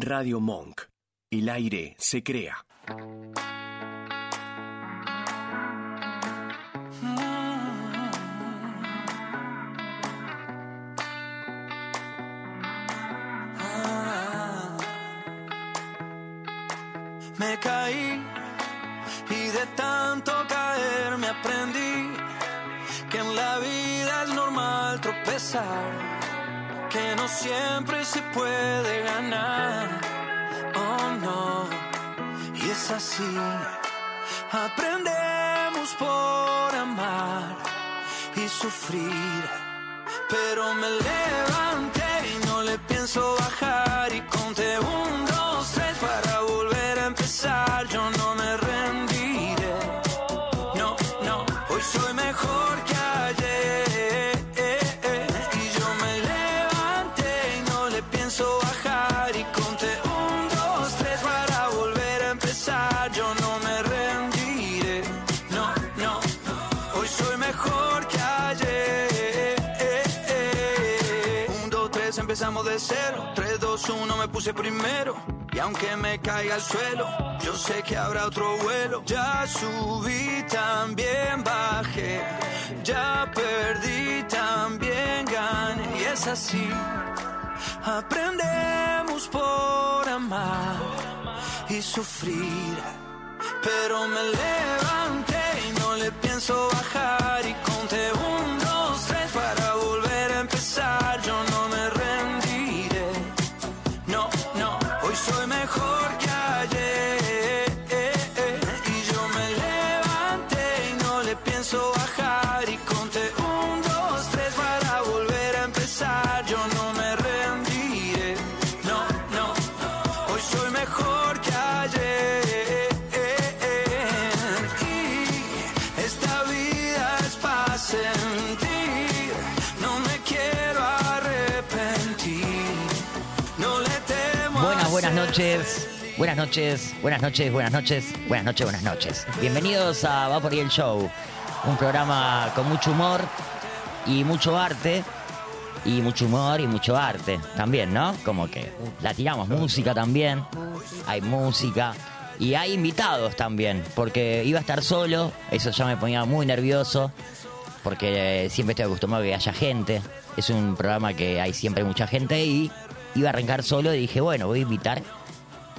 Radio Monk. El aire se crea. Me caí y de tanto caer me aprendí que en la vida es normal tropezar, que no siempre se puede ganar. Oh no, y es así. Aprendemos por amar y sufrir, pero me levanté y no le pienso bajar y conté un, dos, tres para volver a empezar. Yo no me rendiré. No, no, hoy soy mejor que cero. Tres, dos, uno, me puse primero. Y aunque me caiga al suelo, yo sé que habrá otro vuelo. Ya subí, también bajé. Ya perdí, también gané. Y es así. Aprendemos por amar y sufrir. Pero me levanté y no le pienso bajar. Y conté un, Buenas noches, buenas noches, buenas noches, buenas noches, buenas noches. Bienvenidos a Va por el Show, un programa con mucho humor y mucho arte. Y mucho humor y mucho arte también, ¿no? Como que la tiramos música también. Hay música. Y hay invitados también, porque iba a estar solo, eso ya me ponía muy nervioso, porque siempre estoy acostumbrado a que haya gente. Es un programa que hay siempre mucha gente y iba a arrancar solo y dije, bueno, voy a invitar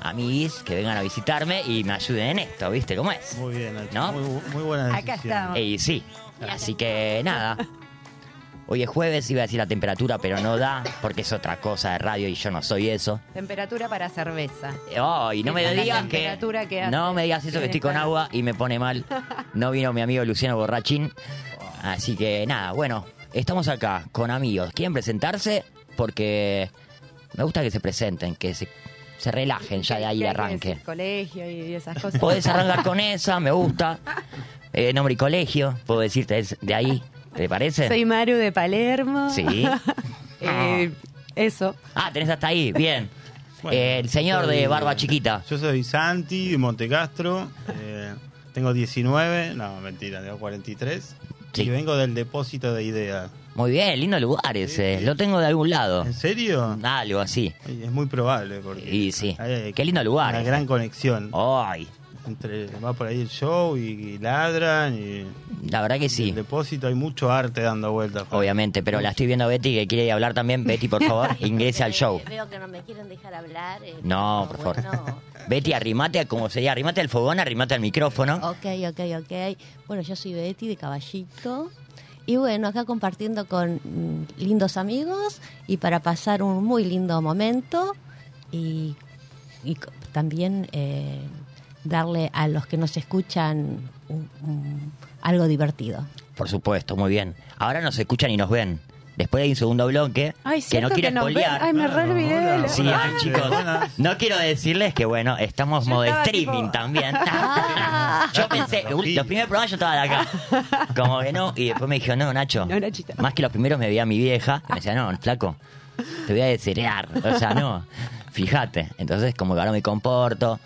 amiguis que vengan a visitarme y me ayuden en esto, ¿viste cómo es? Muy bien, Nacho. ¿No? Muy, muy buena Acá decisión. estamos. Y sí, así que nada. Hoy es jueves, iba a decir la temperatura, pero no da, porque es otra cosa de radio y yo no soy eso. Temperatura para cerveza. Ay, no me digas que. temperatura que hace. No me digas eso que estoy con agua y me pone mal. No vino mi amigo Luciano Borrachín. Así que nada, bueno, estamos acá con amigos. ¿Quieren presentarse? Porque me gusta que se presenten, que se, se relajen ya de ahí ¿Qué de arranque. Colegio y esas cosas. Podés arrancar con esa, me gusta. Eh, nombre y colegio, puedo decirte es de ahí. ¿Te parece? Soy Maru de Palermo. Sí. Eh, eso. Ah, tenés hasta ahí, bien. Bueno, Eh, el señor soy- de barba chiquita. Yo soy Santi de Montecastro. eh, tengo 19, no, mentira, tengo 43. Sí. Y vengo del depósito de ideas. Muy bien, lindo lugar ese. Lo tengo de algún lado. ¿En serio? Algo así. Es muy probable. Porque Y sí. hay- Qué lindo lugar. Una ese. gran conexión. Ay, Entre, va por ahí el show y, y ladran. Y, la verdad que sí. el depósito hay mucho arte dando vueltas. Obviamente, pero la estoy viendo a Betty que quiere hablar también. Betty, por favor, ingrese al show. Veo que no me quieren dejar hablar. eh, No, por favor. bueno. Betty, arrimate a como sería, arrimate al fogón, arrimate al micrófono. Ok, ok, ok. Bueno, yo soy Betty de Caballito. Y bueno, acá compartiendo con mm, lindos amigos y para pasar un muy lindo momento y, y también eh, darle a los que nos escuchan un- algo divertido. Por supuesto, muy bien. Ahora nos escuchan y nos ven. Después hay un segundo bloque Ay, que no quiero que spoilear. Ay, me re olvidé de la- Sí, ay, chicos. No quiero decirles que, bueno, estamos Yo modo estaba streaming tipo- también. yo pensé, los primeros programas yo estaba de acá. Como que no. Y después me dijo, no, Nacho. No, Nachito. Más que los primeros me veía mi vieja. Y me decía, no, flaco, te voy a desheredar. O sea, no. Fíjate. Entonces, como que ahora me comporto.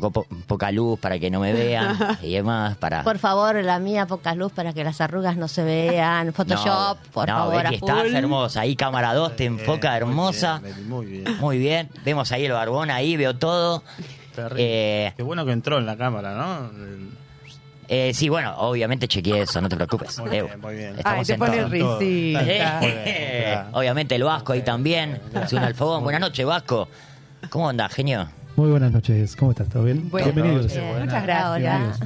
Poco, po- poca luz para que no me vean y demás. Para... Por favor, la mía, poca luz para que las arrugas no se vean. Photoshop, no, por no, favor, ves a que estás full. hermosa. Ahí cámara 2 te enfoca Eh, muy hermosa. bien, Muy bien. Muy bien. Vemos ahí el barbón, ahí veo todo. Terrible. Eh, Qué bueno que entró en la cámara, ¿no? eh, sí, bueno, obviamente chequeé eso, no te preocupes. Muy Eh, bien, muy bien. estamos Ay, te pone risita. Eh. Obviamente el Vasco ahí también. Se une al fogón. Buenas noches, Vasco. ¿Cómo andás, genio? Muy buenas noches, ¿cómo estás? ¿Todo bien? Bueno, Bienvenidos. Buenas. Muchas gracias.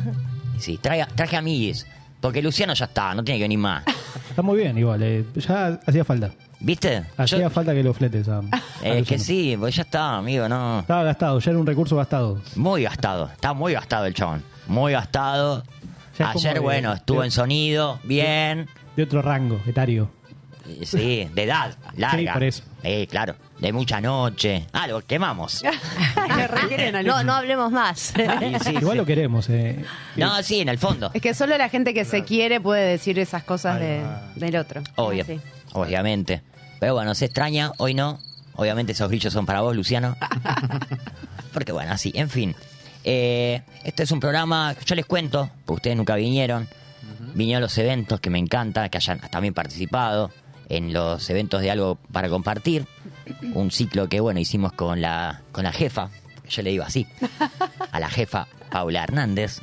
Sí, trae- traje amiguis. Porque Luciano ya está, no tiene que venir más. Está muy bien, igual. eh, ya hacía falta. ¿Viste? Hacía Yo- falta que lo fletes. a- a eh, que Luciano. sí, pues ya está, amigo, no. Estaba gastado, ya era un recurso gastado. Muy gastado, está muy gastado el chabón. Muy gastado. Ya es como Ayer, de- bueno, estuvo de- en sonido, bien. De otro rango etario. Eh, Sí, de edad, larga. por eso. Eh, claro, de mucha noche. Ah, lo quemamos. No, no hablemos más. Sí, sí, Igual sí. lo queremos. Eh. No, sí, en el fondo. Es que solo la gente que se quiere puede decir esas cosas de- del otro. Obvio, obviamente. Pero bueno, se extraña, hoy no. Obviamente esos grillos son para vos, Luciano. Porque bueno, así, en fin. Eh, este es un programa, yo les cuento, porque ustedes nunca vinieron. Vinieron a los eventos, que me encanta, que hayan también participado en los eventos de algo para compartir. Un ciclo que, bueno, hicimos con la, con la jefa, yo le digo así, a la jefa Paula Hernández,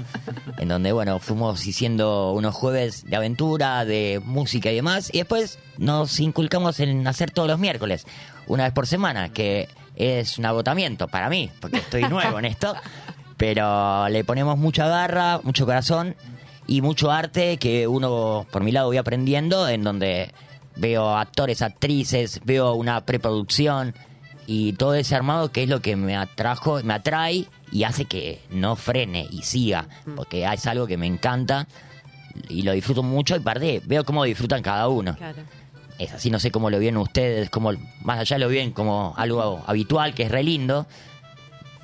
en donde, bueno, fuimos haciendo unos jueves de aventura, de música y demás, y después nos inculcamos en hacer todos los miércoles, una vez por semana, que es un agotamiento para mí, porque estoy nuevo en esto, pero le ponemos mucha garra, mucho corazón y mucho arte que uno, por mi lado, voy aprendiendo, en donde veo actores, actrices, veo una preproducción y todo ese armado que es lo que me atrajo, me atrae y hace que no frene y siga, porque es algo que me encanta y lo disfruto mucho y parte veo cómo disfrutan cada uno. Claro. Es así, no sé cómo lo viven ustedes, cómo más allá lo viven como algo habitual, que es re lindo.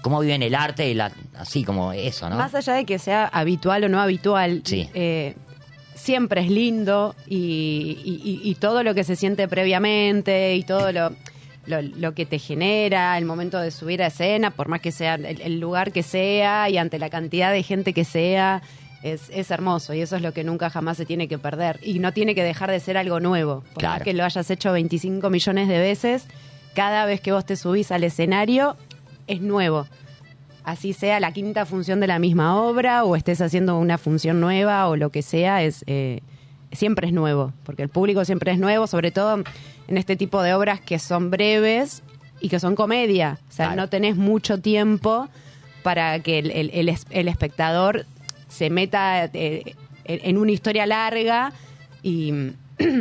¿Cómo viven el arte y la, así como eso, no? Más allá de que sea habitual o no habitual, Sí. eh, siempre es lindo y, y- todo lo que se siente previamente y todo lo, lo, lo que te genera el momento de subir a escena, por más que sea el, el lugar que sea y ante la cantidad de gente que sea, es, es hermoso y eso es lo que nunca jamás se tiene que perder y no tiene que dejar de ser algo nuevo. Por Claro. más que lo hayas hecho 25 millones de veces, cada vez que vos te subís al escenario es nuevo así sea la quinta función de la misma obra o estés haciendo una función nueva o lo que sea, es eh, siempre es nuevo, porque el público siempre es nuevo, sobre todo en este tipo de obras que son breves y que son comedia. O sea, Claro. no tenés mucho tiempo para que el, el- el es- el espectador se meta eh, en una historia larga y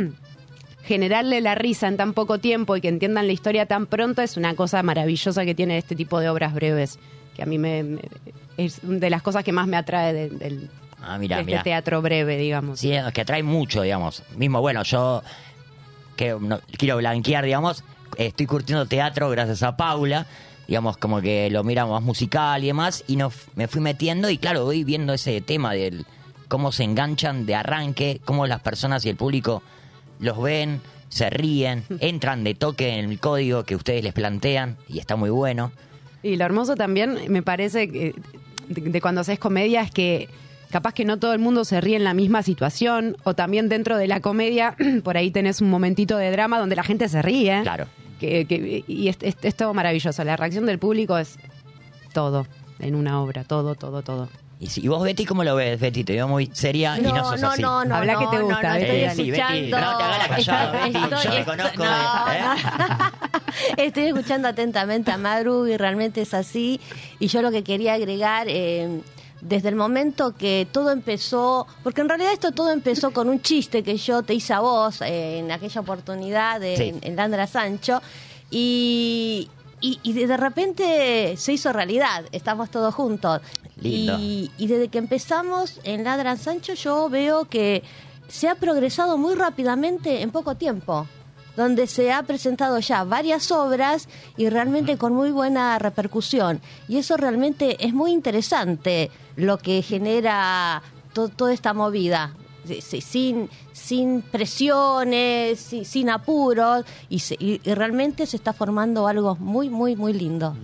generarle la risa en tan poco tiempo y que entiendan la historia tan pronto es una cosa maravillosa que tiene este tipo de obras breves, que a mí me, me- es de las cosas que más me atrae de- del Ah, de este teatro breve, digamos. Sí, es que atrae mucho, digamos. Mismo, bueno, yo que no- quiero blanquear, digamos, estoy curtiendo teatro gracias a Paula, digamos, como que lo miramos más musical y demás, y nos, me fui metiendo y claro, voy viendo ese tema del cómo se enganchan de arranque, cómo las personas y el público los ven, se ríen, entran de toque en el código que ustedes les plantean y está muy bueno. Y lo hermoso también, me parece, que, de, de cuando haces comedia es que capaz que no todo el mundo se ríe en la misma situación, o también dentro de la comedia, por ahí tenés un momentito de drama donde la gente se ríe. Claro. Que, que- y es, es- es todo maravilloso. La reacción del público es todo en una obra, todo, todo, todo. Y, si, y vos, Betty, ¿cómo lo ves, Betty? Te veo muy seria y no sos no, así. no, no, Habla no, que te no, gusta, no, Betty. estoy Eh, sí, Betty, escuchando. no te hagas la callada, Estoy- Betty, yo estoy- te conozco, no, ¿eh? Estoy escuchando atentamente a Madru y realmente es así. Y yo lo que quería agregar, eh, desde el momento que todo empezó, porque en realidad esto todo empezó con un chiste que yo te hice a vos eh, en aquella oportunidad de, Sí. en, en Landra Sancho. Y, y, y de repente se hizo realidad, estamos todos juntos. Lindo. Y, y desde que empezamos en Ladran Sancho yo veo que se ha progresado muy rápidamente en poco tiempo, donde se ha presentado ya varias obras y realmente con muy buena repercusión. Y eso realmente es muy interesante lo que genera to- toda esta movida. Sin, sin presiones, sí, sin apuros, y, se- y- y realmente se está formando algo muy, muy, muy lindo.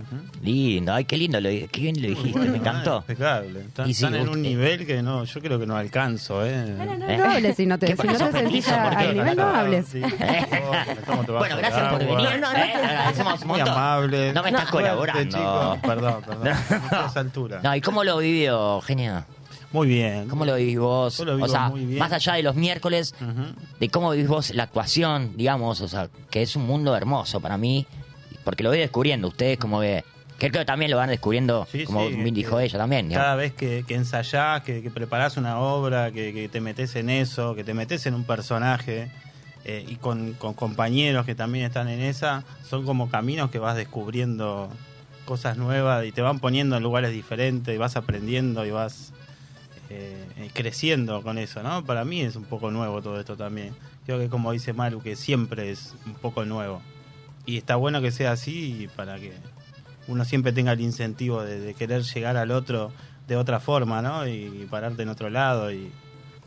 Lindo, ay, qué lindo, lo, qué bien lo dijiste, me encantó. Impecable. Están, Y sí, están en un nivel que no, yo creo que no alcanzo, ¿eh? No, no, no, ¿Eh? no hables si no te, ¿Qué si no te ¿Sos sentís al nivel, no hables. Sí, por favor, ¿cómo te vas Bueno, gracias por agua? venir. No, no, no, ¿eh? Muy montón. amable. No me estás colaborando. chicos. Perdón, perdón. A esa altura. No, ¿y cómo lo vivió, Genia? Muy bien. ¿Cómo lo vivís vos? Yo lo o sea, muy bien. más allá de los miércoles, de cómo vivís vos la actuación, digamos, o sea, que es un mundo hermoso para mí, porque lo voy descubriendo. Ustedes como que, que creo que también lo van descubriendo, Sí, como sí, dijo que ella también. digamos. Cada vez que, que ensayás, que, que preparás una obra, que, que te metes en eso, que te metes en un personaje eh, y con, con compañeros que también están en esa, son como caminos que vas descubriendo cosas nuevas y te van poniendo en lugares diferentes y vas aprendiendo y vas eh, eh, creciendo con eso, ¿no? Para mí es un poco nuevo todo esto también. Creo que como dice Maru, que siempre es un poco nuevo. Y está bueno que sea así para que uno siempre tenga el incentivo de, de querer llegar al otro de otra forma, ¿no? Y, pararte en otro lado y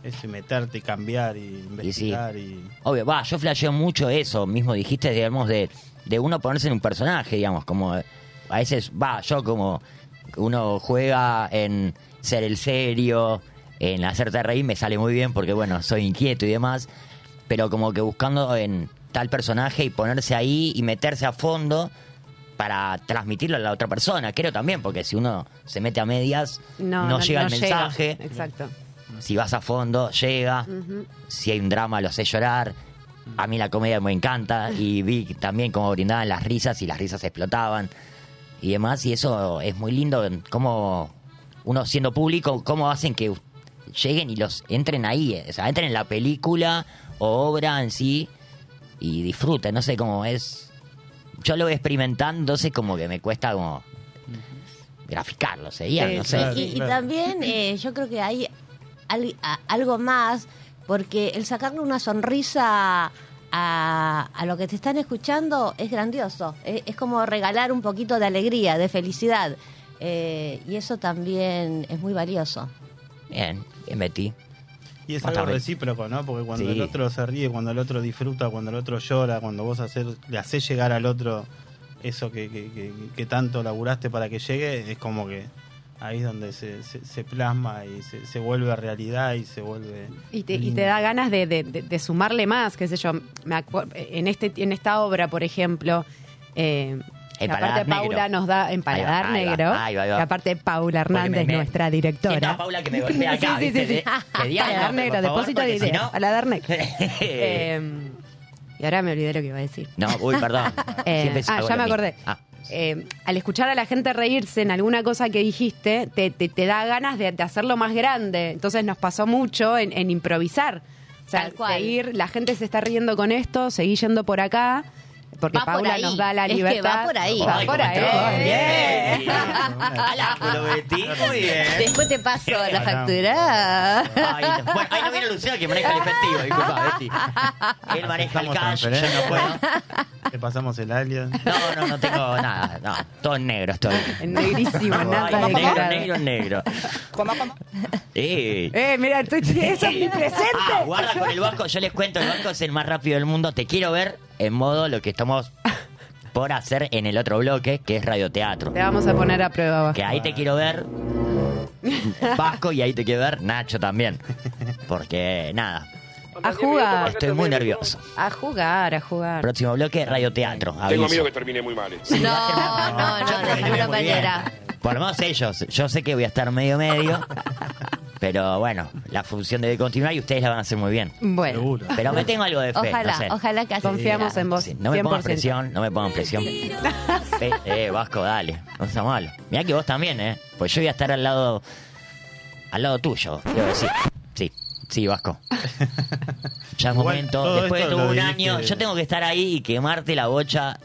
eso, y meterte y cambiar y investigar y... Obvio, va, yo flasheo mucho eso, mismo dijiste, digamos, de, de uno ponerse en un personaje, digamos, como a veces, va, yo como uno juega en ser el serio, en hacerte reír, me sale muy bien porque, bueno, soy inquieto y demás, pero como que buscando en tal personaje y ponerse ahí y meterse a fondo para transmitirlo a la otra persona, creo también, porque si uno se mete a medias, no, llega el mensaje, Exacto. si vas a fondo, llega, si hay un drama lo sé llorar. A mí la comedia me encanta y vi también cómo brindaban las risas y las risas explotaban y demás. Y eso es muy lindo, cómo uno siendo público, cómo hacen que lleguen y los entren ahí, eh, o sea, entren en la película o obra en sí y disfruten. No sé cómo es. Yo lo voy experimentando, entonces como que me cuesta como graficarlo, sería, Sí, no sé. claro. Y, y también eh, yo creo que hay al- a- algo más, porque el sacarle una sonrisa a, a lo que te están escuchando es grandioso. Es, es como regalar un poquito de alegría, de felicidad. Eh, y eso también es muy valioso. Bien, bien Betty. Y es algo recíproco, ¿no? Porque cuando Sí. el otro se ríe, cuando el otro disfruta, cuando el otro llora, cuando vos hacer, le haces llegar al otro eso que, que, que- que tanto laburaste para que llegue, es como que ahí es donde se, se, se plasma y se, se vuelve realidad y se vuelve... Y te, y lindo. te da ganas de, de- de- de sumarle más, qué sé yo. Me en, este, en esta obra, por ejemplo, eh, Empaladar aparte Paula negro. nos da empaladar Ahí va, ahí va, negro. ahí va, ahí va. Que aparte Paula Hernández, me- me- nuestra directora. Siento a Paula que me golpea acá, sí, sí, sí, negro, favor, depósito de si ideas. no- negro. Eh, y ahora me olvidé lo que iba a decir. No, uy, perdón. Eh, ah, ya me acordé. Ah, Eh, al escuchar a la gente reírse en alguna cosa que dijiste, te, te- te da ganas de, de hacerlo más grande. Entonces nos pasó mucho en, en improvisar. O sea, Tal cual. seguir, la gente se está riendo con esto, seguir yendo por acá, porque Va por Paula nos da la Es que libertad. va por ahí. Va Ay, por cómo ahí. Bien. Bien. Muy bien. Después te paso la factura. Ay, no. bueno, ahí no viene Lucía que maneja el efectivo, disculpa, Betty. Él maneja el cash, yo no puedo. Le pasamos el alias. No, no, no tengo nada. No, todo en negro estoy. En negrísimo, Ay, nada de negro, negro, negro. Eh. Eh, mira, eso es mi presente. Ah, guarda con el banco, yo les cuento, el banco es el más rápido del mundo. Te quiero ver en modo lo que estamos por hacer en el otro bloque, que es radioteatro. Te vamos a poner a prueba. Vasco. Que ahí te quiero ver Vasco y ahí te quiero ver Nacho también. Porque nada, A jugar. estoy muy nervioso. A jugar, a jugar. Próximo bloque, radioteatro. Tengo aviso. miedo que termine muy mal. ¿eh? No, no, no, de ninguna manera. Por lo menos ellos. Yo sé que voy a estar medio medio. Pero bueno, la función debe continuar y ustedes la van a hacer muy bien. Bueno, Seguro. Pero me tengo algo de fe. Ojalá, no sé. ojalá que así Confiamos en vos. Sí, no me pongan 100%. presión, no me pongan presión. Eh, Vasco, dale, no sea malo. Mirá que vos también, ¿eh? Pues yo voy a estar al lado, al lado tuyo, quiero decir. Sí, sí, Vasco. Ya es Igual, momento, después de todo un año, yo tengo que estar ahí y quemarte la bocha.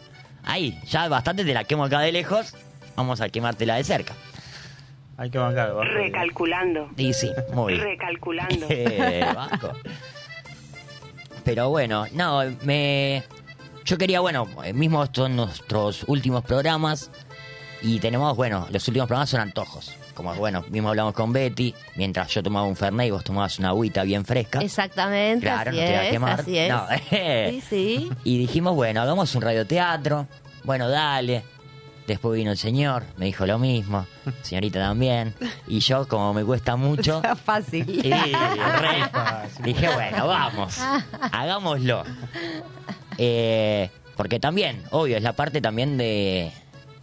Ahí, ya bastante te la quemo acá de lejos, vamos a quemártela de cerca. Hay que bancar. Recalculando. Y sí, muy bien. Recalculando. Eh, Vasco. Pero bueno, no, me. Yo quería, bueno, eh, mismo estos son nuestros últimos programas. Y tenemos, bueno, los últimos programas son antojos. Como, bueno, mismo hablamos con Betty, mientras yo tomaba un Fernet y vos tomabas una agüita bien fresca. Exactamente, Claro, así no te iba a quemar. así es. No. Sí, sí. Y dijimos, bueno, hagamos un radioteatro. Bueno, dale. Después vino el señor, me dijo lo mismo. Señorita también. Y yo, como me cuesta mucho, Está fácil. y re- dije, bueno, vamos, hagámoslo. Eh, porque también, obvio, es la parte también de,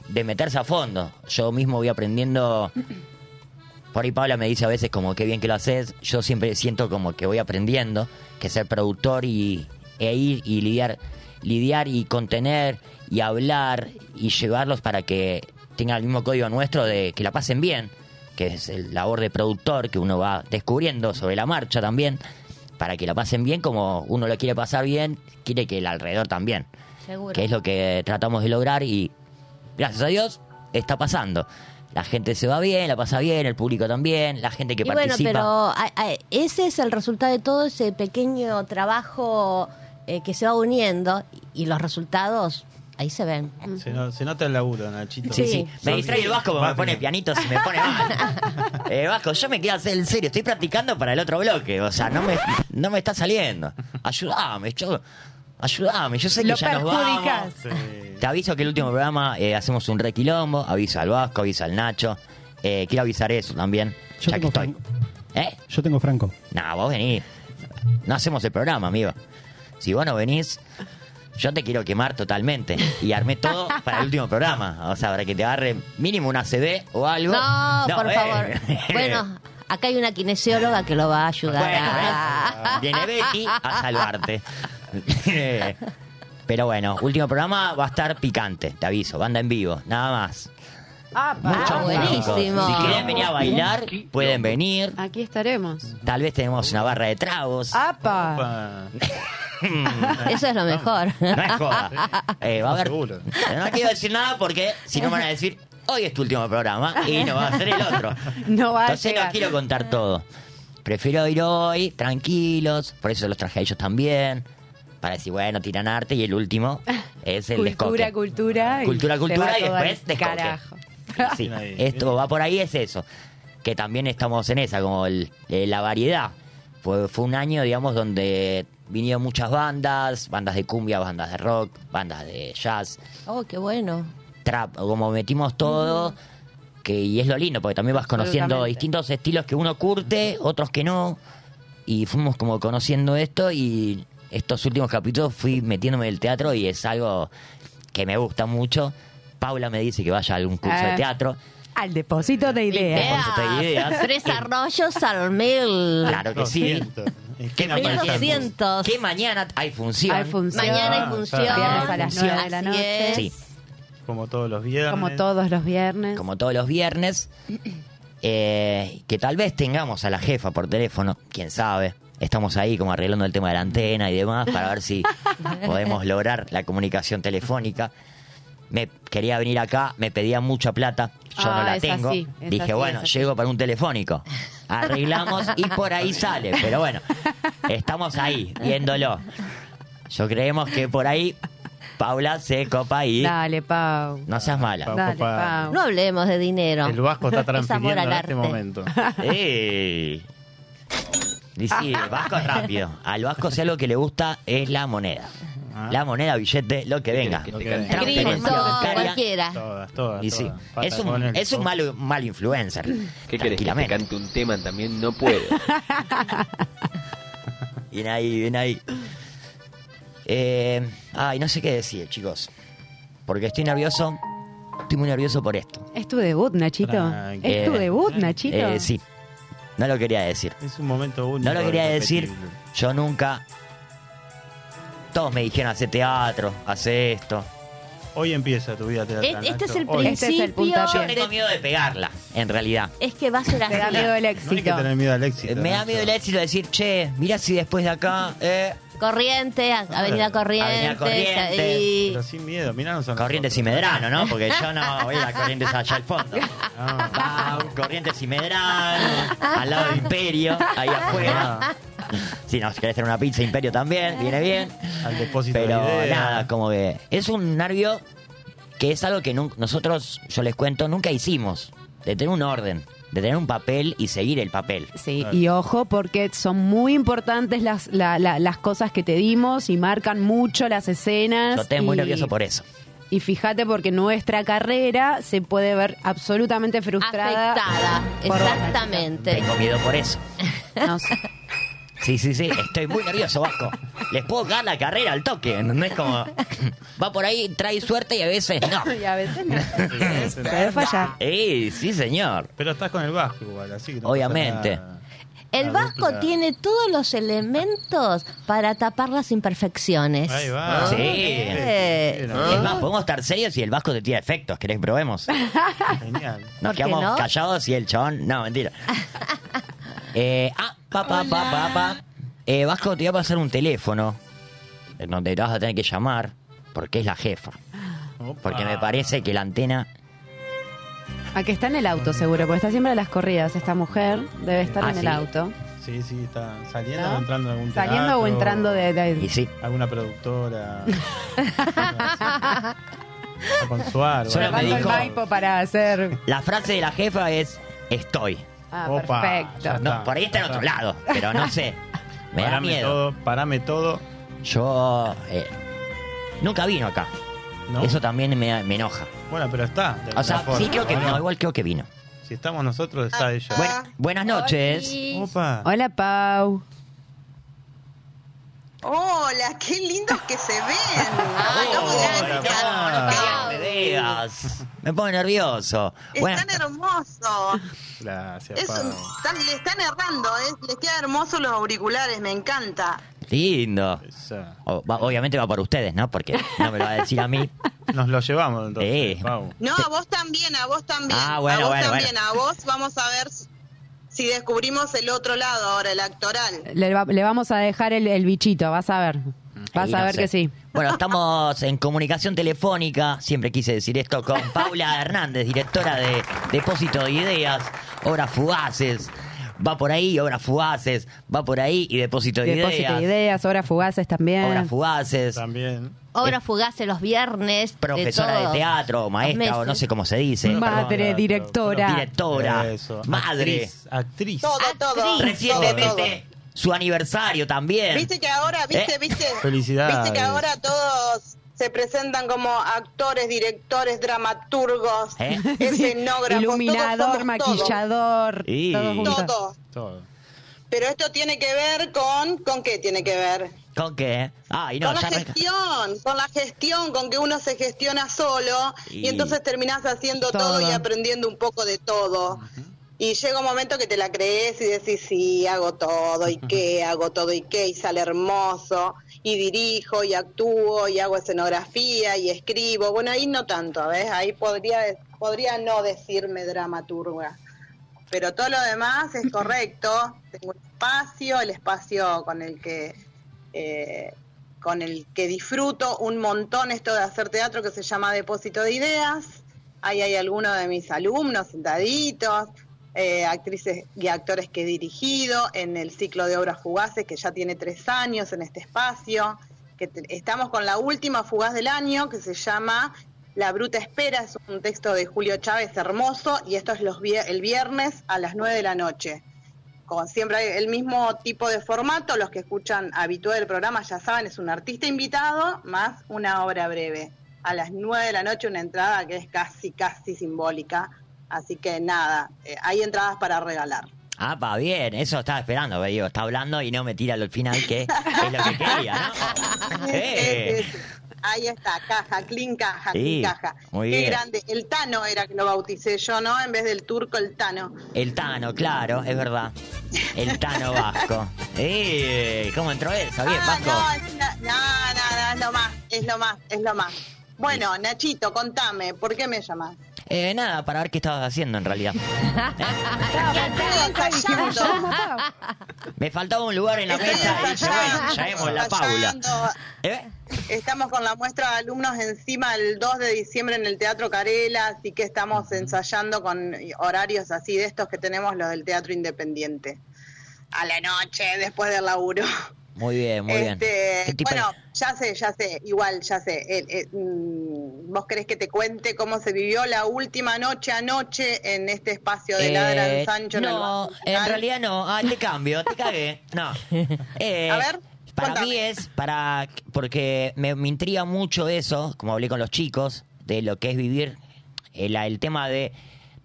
de meterse a fondo. Yo mismo voy aprendiendo. Por ahí Paula me dice a veces como qué bien que lo haces. Yo siempre siento como que voy aprendiendo que ser productor y e ir y lidiar, lidiar y contener y hablar y llevarlos para que tengan el mismo código nuestro de que la pasen bien, que es el labor de productor que uno va descubriendo sobre la marcha también, para que la pasen bien como uno lo quiere pasar bien, quiere que el alrededor también, Seguro. que es lo que tratamos de lograr y gracias a Dios está pasando. La gente se va bien, la pasa bien, el público también, la gente que y bueno, participa. pero a- a- ese es el resultado de todo ese pequeño trabajo eh, que se va uniendo y los resultados ahí se ven. Se, no- se nota el laburo, Nachito. Sí, Sí. Me distrae el Vasco porque me pone pianitos y me pone mal. Eh, Vasco, yo me quiero hacer el serio. Estoy practicando para el otro bloque. O sea, no me, no me está saliendo. Ayúdame, yo, ayúdame. Yo sé que Lo ya nos vamos. Sí. Te aviso que el último programa eh, hacemos un requilombo. Aviso al Vasco, aviso al Nacho. Eh, quiero avisar eso también. Yo ya que tengo estoy. Franco. ¿Eh? Yo tengo Franco. No, vos venís. No hacemos el programa, amigo. Si vos no venís, yo te quiero quemar totalmente. Y armé todo para el último programa. O sea, para que te agarre mínimo una CD o algo. No, por eh. favor. Bueno, acá hay una kinesióloga que lo va a ayudar. Bueno, a-. Viene Betty a salvarte. Pero bueno, último programa va a estar picante, te aviso. Banda en vivo, nada más. Ah, Muchos músicos. buenísimo. Si quieren venir a bailar, pueden venir. Aquí estaremos. Tal vez tenemos una barra de tragos. ¡Apa! Opa. Eso es lo mejor. No es joda. Eh, va a haber. Seguro. No quiero decir nada porque si no me van a decir, hoy es tu último programa y no va a ser el otro. No va a Entonces llegar. no quiero contar todo. Prefiero ir hoy, tranquilos, por eso los traje a ellos también. Para decir, bueno, tiran arte y el último es el Cultura, descoque. cultura. Cultura, se cultura va y todo al después descoque. Carajo. Sí, Bien ahí, esto bien. va por ahí, es eso. Que también estamos en esa, como el- eh, la variedad. Fue, fue un año, digamos, donde vinieron muchas bandas, bandas de cumbia, bandas de rock, bandas de jazz, Oh, qué bueno. trap, como metimos todo, que y es lo lindo, porque también vas conociendo distintos estilos que uno curte, otros que no, y fuimos como conociendo esto y estos últimos capítulos fui metiéndome en el teatro y es algo que me gusta mucho. Paula me dice que vaya a algún curso de Ah. teatro. Al depósito de ideas. Depósito de ideas. Tres arroyos al mil. Claro que sí. 200. Esquina ¿Qué mañana, Paysandú. 1200. que mañana hay función. Hay función. Mañana hay Ah, función. Viernes a las nueve de la noche. Sí, Como todos los viernes. Como todos los viernes. como todos los viernes. Eh, que tal vez tengamos a la jefa por teléfono, quién sabe. Estamos ahí como arreglando el tema de la antena y demás para ver si podemos lograr la comunicación telefónica. Me quería venir acá, me pedía mucha plata, yo no Ah, la tengo. así, Dije, así, bueno, llego para un telefónico. Arreglamos y por ahí sale. Pero bueno, estamos ahí, viéndolo. Yo creemos que por ahí Paula se copa y Dale, Pau. no seas mala. Pa- Dale, pa- Pau. No hablemos de dinero. El Vasco está transfiriendo en este momento. ¡Ey! Y sí, el Vasco es rápido. Al Vasco si algo que le gusta es la moneda. Ah. La moneda, billete, lo que venga. Que cualquiera. Todas, todas. Y sí, todas. es un, es un mal, mal influencer. ¿Qué querés? ¿Que te cante un tema también? No puedo. Bien ahí, bien ahí. Eh, ay, no sé qué decir, chicos. Porque estoy nervioso. Estoy muy nervioso por esto. ¿Es tu debut, Nachito? ¿Es tu Eh, debut, Nachito? Eh, sí. No lo quería decir. Es un momento único. No lo quería decir. Yo nunca. Todos me dijeron, hace teatro, hace esto. Hoy empieza tu vida teatral. Este es Nacho. el Hoy. Este es el principio. puntapié. Yo tengo miedo de pegarla, en realidad. Es que va a ser Te da así. miedo el No hay que éxito. tener miedo al éxito. Me da Nacho. miedo el éxito de decir, che, mira si después de acá. Eh, Corriente, Avenida Corrientes. Avenida Corrientes. y- Pero sin miedo, miranos a Corrientes y nosotros. Medrano, ¿no? Porque yo no voy a la Corrientes allá al fondo. Ah, Pau, Corrientes y Medrano, al lado de Imperio, ahí afuera. Si nos querés hacer una pizza Imperio también, viene bien. al depósito Pero de nada, como que es un nervio que es algo que nosotros, yo les cuento, nunca hicimos. De tener un orden, de tener un papel y seguir el papel. Sí, y ojo porque son muy importantes las, la- la- las cosas que te dimos y marcan mucho las escenas. Yo estoy muy y- nervioso por eso. Y fíjate porque nuestra carrera se puede ver absolutamente frustrada. Afectada, por- exactamente. Tengo miedo por eso. No sé. Sí, sí, sí, estoy muy nervioso, Vasco. Les puedo dar la carrera al toque, no es como... Va por ahí, trae suerte y a veces no. Y a veces no. Puede fallar. Eh, sí, señor. Pero estás con el Vasco igual, así que no Obviamente. pasa nada. El La Vasco dupla. tiene todos los elementos para tapar las imperfecciones. Ahí va. Sí. Eh, Es más, podemos estar serios y el Vasco te tira efectos, ¿querés que probemos? Genial. Nos ¿Por qué quedamos no? callados y el chabón... No, mentira. Eh, ah, pa, pa, pa, pa, pa. Eh, Vasco, te voy a pasar un teléfono en donde te vas a tener que llamar porque es la jefa. Opa. Porque me parece que la antena... A que está en el auto seguro, porque está siempre a las corridas. Esta mujer debe estar Ah, en el sí. auto. Sí, sí, está saliendo ¿No? o entrando a algún Saliendo o teatro, entrando de... de- Y sí, Alguna productora. Está con Suar. Solo bueno. me Cerrando el dijo- Maipo para hacer... la frase de la jefa es estoy. Ah, Opa, perfecto. No, por ahí está en otro lado, pero no sé. Me da Parame miedo. todo, parame todo. Yo eh, nunca vino acá. ¿no? Eso también me, me enoja. Bueno, pero está. O sea, sí creo que ¿o no, igual creo que vino. Si estamos nosotros, está ella. Bueno, buenas noches. Opa. Hola, Pau. Hola, qué lindos que se ven. Gracias. Pau, qué me veas. Me pone nervioso. Bueno, Están hermosos. Gracias, Es están- le están errando, ¿eh? les quedan hermosos los auriculares, me encanta. lindo. Esa. O- va- obviamente va para ustedes, ¿no? Porque no me lo va a decir a mí. Nos lo llevamos entonces, Sí. Pau. No, a vos también, a vos también. Ah, bueno, a vos bueno, también, bueno. a vos vamos a ver si descubrimos el otro lado ahora, el actoral. Le, va- le vamos a dejar el, el bichito, vas a ver. Vas Sí, a no ver sé. que sí. Bueno, estamos en comunicación telefónica, siempre quise decir esto, con Paula Hernández, directora de Depósito de Ideas, Obras Fugaces. Va por ahí, Obras Fugaces, va por ahí y Depósito de Depósito Ideas. de ideas, horas fugaces también. Obras Fugaces, También. Obra fugaces los viernes. profesora de, teatro, maestra o no sé cómo se dice. Madre, directora. Directora, Eso. madre. Actriz. actriz. Todo, todo. Recientemente su aniversario también. Viste que ahora, viste, ¿Eh? viste. Felicidades. Viste que ahora todos se presentan como actores, directores, dramaturgos, ¿Eh? escenógrafos, Iluminador, maquillador. Y- todo. Todo. Pero esto tiene que ver con, ¿con qué tiene que ver? ¿Con qué? Ay, no, con la me- gestión, con la gestión, con que uno se gestiona solo y, Y- entonces terminás haciendo todo. Todo. y aprendiendo un poco de todo. Y llega un momento que te la crees y decís, sí, hago todo, y qué, hago todo, y qué, y sale hermoso, y dirijo, y actúo, y hago escenografía, y escribo. Bueno, ahí no tanto, ¿ves? Ahí podría, podría no decirme dramaturga. Pero todo lo demás es correcto. Tengo un espacio, el espacio con el que eh, con el que disfruto un montón esto de hacer teatro que se llama Depósito de Ideas. Ahí hay algunos de mis alumnos sentaditos, eh, actrices y actores que he dirigido en el ciclo de obras fugaces que ya tiene tres años en este espacio. Que estamos con la última fugaz del año que se llama La Bruta Espera, es un texto de Julio Chávez hermoso y esto es los el viernes a las 9 de la noche con siempre el mismo tipo de formato, los que escuchan habitual del programa ya saben, es un artista invitado más una obra breve. A las 9 de la noche una entrada que es casi, casi simbólica. Así que nada, eh, hay entradas para regalar. Ah, va bien, eso estaba esperando, digo, está hablando y no me tira al final que es lo que quería, ¿no? Eh. Sí, sí, sí. Ahí está, caja, clean caja, clean caja. muy Qué bien. grande. El Tano era que lo bauticé yo, ¿no? En vez del turco, el Tano. El Tano, claro, es verdad. El Tano Vasco. Eh, ¿Cómo entró eso? Bien, Ah, Vasco. no, es, una- no, no, no, es lo más, es lo más, es lo más. Bueno, Nachito, contame, ¿por qué me llamas? Eh, nada, para ver qué estabas haciendo en realidad. Me faltaba un lugar en la mesa y dije, bueno, llamemos la Paula. ¿Eh? Estamos con la muestra de alumnos encima el 2 de diciembre en el Teatro Carela, así que estamos ensayando con horarios así de estos que tenemos los del Teatro Independiente. A la noche, después del laburo. Muy bien, muy bien. Este, ¿Qué tipo de- bueno, ya sé, ya sé, igual, ya sé. Eh, eh, mm, ¿Vos querés que te cuente cómo se vivió la última noche anoche en este espacio de Ladran Eh, Sancho? en el no, en realidad no. Ah, te cambio, te cagué. No. Eh, A ver, Para contame. mí es para porque me, me intriga mucho eso, como hablé con los chicos, de lo que es vivir el, el tema de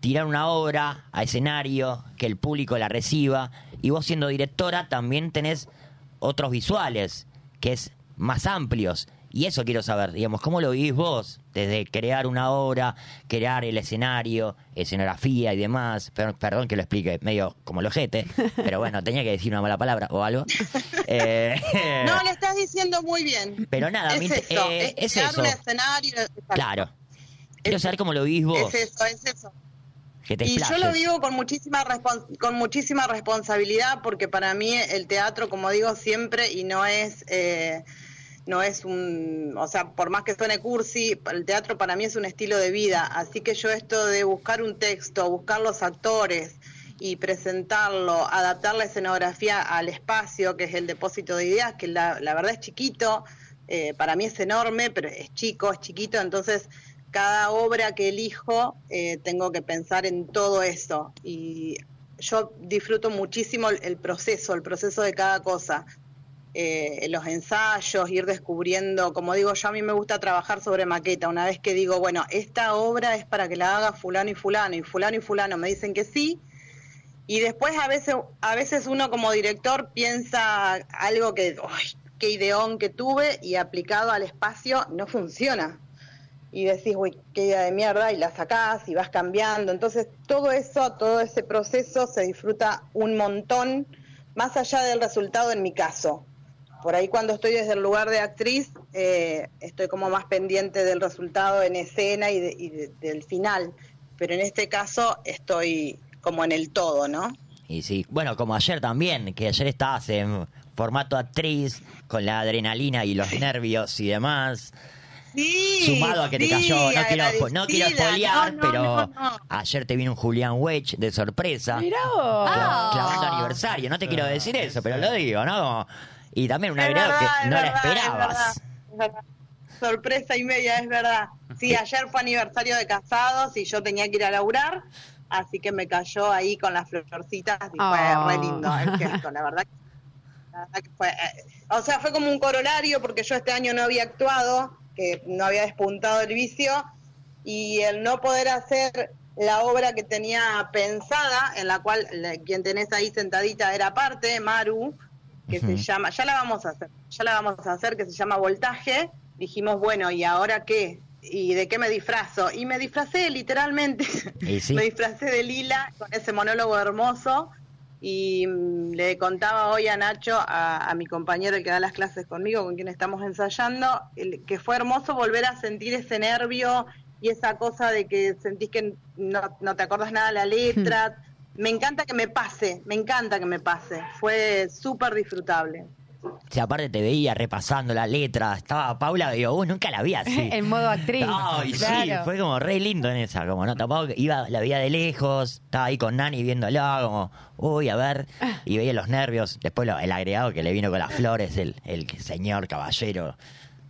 tirar una obra a escenario, que el público la reciba, y vos siendo directora también tenés otros visuales, que es más amplios. Y eso quiero saber, digamos, ¿cómo lo vivís vos? Desde crear una obra, crear el escenario, escenografía y demás. Per- Perdón que lo explique medio como el ojete, pero bueno, tenía que decir una mala palabra o algo. Eh, No, le estás diciendo muy bien. Pero nada, es inter- eso, eh, es, es crear un escenario. claro. Quiero saber cómo lo vivís vos. Es eso, es eso. Que te Y yo lo vivo con muchísima con muchísima responsabilidad porque para mí el teatro, como digo siempre, y no es eh, no es un, o sea, por más que suene cursi, el teatro para mí es un estilo de vida, así que yo esto de buscar un texto, buscar los actores y presentarlo, adaptar la escenografía al espacio, que es el depósito de ideas, que la, la verdad es chiquito, eh, para mí es enorme, pero es chico, es chiquito, entonces cada obra que elijo eh, tengo que pensar en todo eso. Y yo disfruto muchísimo el, el proceso, el proceso de cada cosa, eh, los ensayos, ir descubriendo, como digo yo a mí me gusta trabajar sobre maqueta, una vez que digo, bueno, esta obra es para que la haga fulano y fulano y fulano y fulano me dicen que sí, y después a veces, a veces uno como director piensa algo que, ¡ay, qué ideón que tuve y aplicado al espacio no funciona y decís, uy, qué idea de mierda, y la sacás y vas cambiando. Entonces, todo eso, todo ese proceso se disfruta un montón, más allá del resultado en mi caso. Por ahí cuando estoy desde el lugar de actriz, eh, estoy como más pendiente del resultado en escena y, de- y de- del final. Pero en este caso estoy como en el todo, ¿no? Y sí, bueno, como ayer también, que ayer estabas en formato actriz, con la adrenalina y los nervios y demás. Sí, Sumado a que te sí, cayó, no quiero, no quiero spoilear, No, no, pero no, no. ayer te vino un Julián Wedge de sorpresa. Mirá vos. Cla- Clavando aniversario, no te quiero decir eso, pero lo digo, ¿no? Como- Y también un Es agregado verdad, que no la es esperabas. verdad, es verdad. Sorpresa y media, es verdad. Sí, ayer fue aniversario de casados y yo tenía que ir a laburar, así que me cayó ahí con las florcitas y Oh. fue re lindo el gesto, la verdad. que- la verdad que fue, eh, o sea, fue como un corolario porque yo este año no había actuado, que no había despuntado el vicio y el no poder hacer la obra que tenía pensada, en la cual la- quien tenés ahí sentadita era parte, Maru, que se llama, ya la vamos a hacer, ya la vamos a hacer, que se llama Voltaje. Dijimos, bueno, ¿y ahora qué? ¿Y de qué me disfrazo? Y me disfracé literalmente. Sí. me disfracé de Lila con ese monólogo hermoso. Y mm, le contaba hoy a Nacho, a, a mi compañero el que da las clases conmigo, con quien estamos ensayando, el- que fue hermoso volver a sentir ese nervio y esa cosa de que sentís que no, no te acordas nada de la letra. Me encanta que me pase, me encanta que me pase. Fue súper disfrutable. Si aparte te veía repasando la letra, estaba Paula, digo, uh, nunca la vi así. En modo actriz. Ay, sí, claro. fue como re lindo en esa, como no, tampoco iba, la veía de lejos, estaba ahí con Nani viéndola, como, uy, a ver, y veía los nervios, después lo- el agregado que le vino con las flores, el, el señor caballero,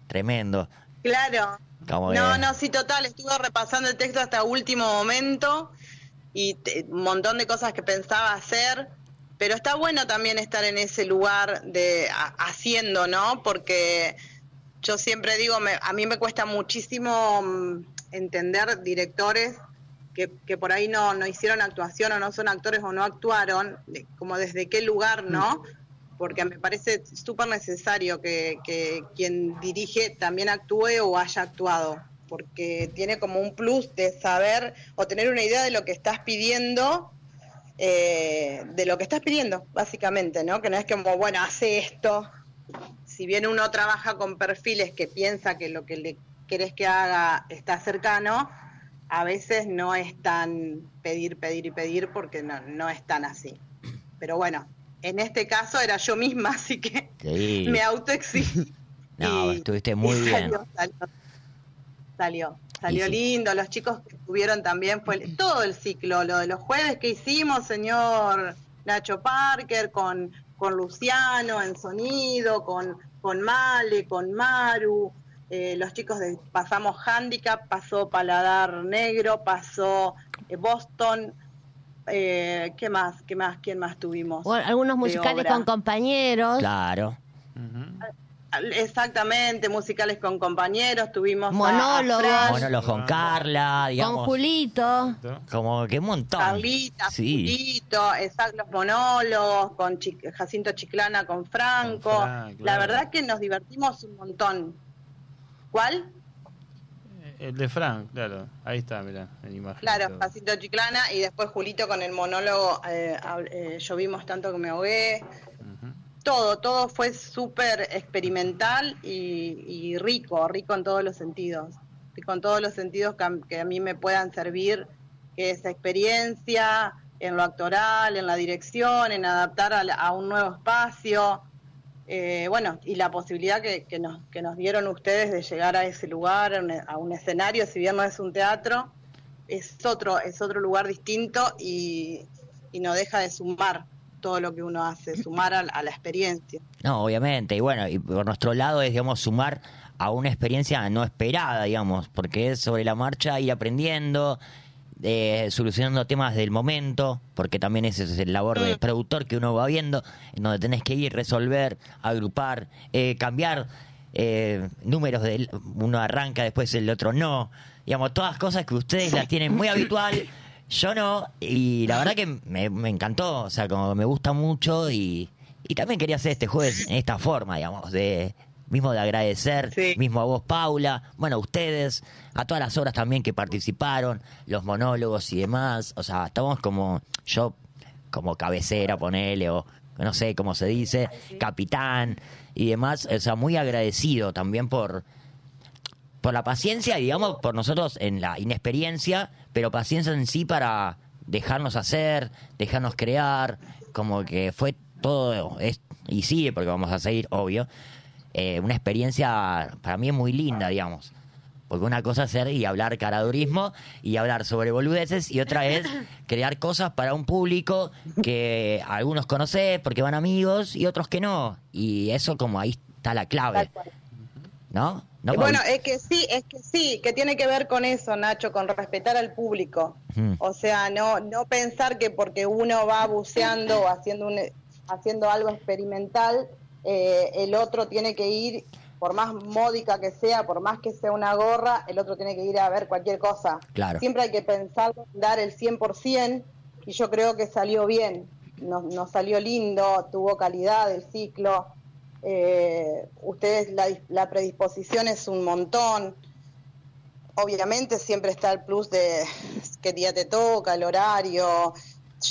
tremendo. Claro. Como No, que- no, sí, total. Estuve repasando el texto hasta último momento y un montón de cosas que pensaba hacer. Pero está bueno también estar en ese lugar de ha- haciendo, ¿no? Porque yo siempre digo, me- a mí me cuesta muchísimo mm, entender directores que, que por ahí no, no hicieron actuación o no son actores o no actuaron, de- como desde qué lugar, ¿no? Porque me parece súper necesario que, que quien dirige también actúe o haya actuado, porque tiene como un plus de saber o tener una idea de lo que estás pidiendo, eh, de lo que estás pidiendo, básicamente, ¿no? Que no es como, bueno, hace esto. Si bien uno trabaja con perfiles que piensa que lo que le querés que haga está cercano, a veces no es tan pedir, pedir y pedir porque no, no es tan así. Pero bueno, en este caso era yo misma, así que Sí. me autoexigí. No, estuviste muy bien. Salió, salió, salió, salió sí. lindo. Los chicos que estuvieron también, fue todo el ciclo, lo de los jueves que hicimos, señor Nacho Parker, con, con Luciano en sonido, con, con Male, con Maru, eh, los chicos de pasamos Handicap, pasó Paladar Negro, pasó eh, Boston, eh, ¿qué más? ¿Qué más? ¿Quién más tuvimos? Bueno, algunos musicales con compañeros. Claro. Exactamente, musicales con compañeros, tuvimos a- a Monólogos. Monólogos con Carla, Con. Julito. Como que un montón. Carlita, Sí. Julito, exacto, los monólogos, con Chi- Jacinto Chiclana, con Franco. Con Fran, La verdad que nos divertimos un montón. ¿Cuál? El de Frank, claro. Ahí está, mirá, en imagen. Claro. Jacinto Chiclana y después Julito con el monólogo eh, hab- eh, Llovimos tanto que me ahogué. Todo, todo fue súper experimental y, rico, rico en todos los sentidos. Rico en todos los sentidos que a, que mí me puedan servir que esa experiencia en lo actoral, en la dirección, en adaptar a, a un nuevo espacio. Eh, bueno, y la posibilidad que, nos, dieron ustedes de llegar a ese lugar, a un, escenario, si bien no es un teatro, es otro, es otro lugar distinto y no deja de sumar todo lo que uno hace, sumar a, a la experiencia. No, obviamente. Y bueno, y por nuestro lado es, digamos, sumar a una experiencia no esperada, digamos, porque es sobre la marcha ir aprendiendo, eh, solucionando temas del momento, porque también ese es el labor de productor que uno va viendo, en donde tenés que ir, resolver, agrupar, eh, cambiar eh, números del uno arranca, después el otro no. Digamos, todas cosas que ustedes las tienen muy habitual. Yo no, y la verdad que me, me encantó, o sea, como me gusta mucho y, y también quería hacer este jueves en esta forma, digamos, de mismo de agradecer, Sí. mismo a vos, Paula, bueno, a ustedes, a todas las obras también que participaron, los monólogos y demás, o sea, estamos como, yo como cabecera, ponele, o no sé cómo se dice, capitán y demás, o sea, muy agradecido también por, por la paciencia y digamos por nosotros en la inexperiencia, pero paciencia en sí para dejarnos hacer, dejarnos crear, como que fue todo, es, y sigue porque vamos a seguir, obvio, eh, una experiencia para mí muy linda, digamos. Porque una cosa es ser y hablar caradurismo y hablar sobre boludeces y otra es crear cosas para un público que algunos conocés porque van amigos y otros que no. Y eso como ahí está la clave. ¿No? ¿No, Eh, bueno, es que sí, es que sí, que tiene que ver con eso, Nacho, con respetar al público. O sea, no no pensar que porque uno va buceando o haciendo un, haciendo algo experimental, eh, el otro tiene que ir, por más módica que sea, por más que sea una gorra, el otro tiene que ir a ver cualquier cosa. Claro. Siempre hay que pensar en dar el 100% y yo creo que salió bien, nos, nos salió lindo, tuvo calidad el ciclo. Eh, ustedes, la, la predisposición es un montón. Obviamente siempre está el plus de qué día te toca, el horario,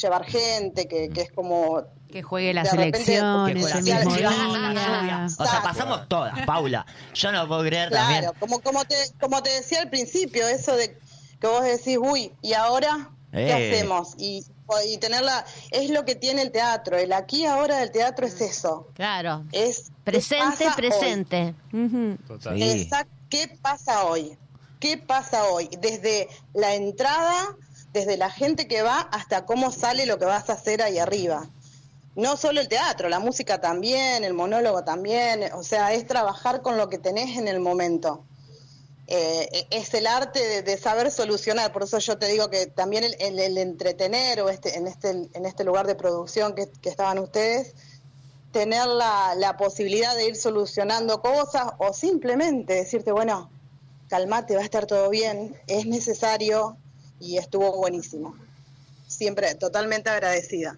llevar gente, que, que es como Que juegue la selección mismo día. O sea, pasamos todas, Paula. Yo no puedo creer Claro, también. como, como, te, como te decía al principio, eso de que vos decís, uy, ¿y ahora qué Eh. hacemos? Y, y tenerla, es lo que tiene el teatro, el aquí y ahora del teatro es eso, Claro. es ¿qué Presente, presente. Total. Exacto, ¿qué pasa hoy? ¿Qué pasa hoy? Desde la entrada, desde la gente que va, hasta cómo sale lo que vas a hacer ahí arriba. No solo el teatro, la música también, el monólogo también, o sea, es trabajar con lo que tenés en el momento. Eh, es el arte de, saber solucionar, por eso yo te digo que también el, el- entretener o este, en, este, en este lugar de producción que, que estaban ustedes, tener la, la posibilidad de ir solucionando cosas o simplemente decirte, bueno, calmate, va a estar todo bien, es necesario y estuvo buenísimo. Siempre totalmente agradecida.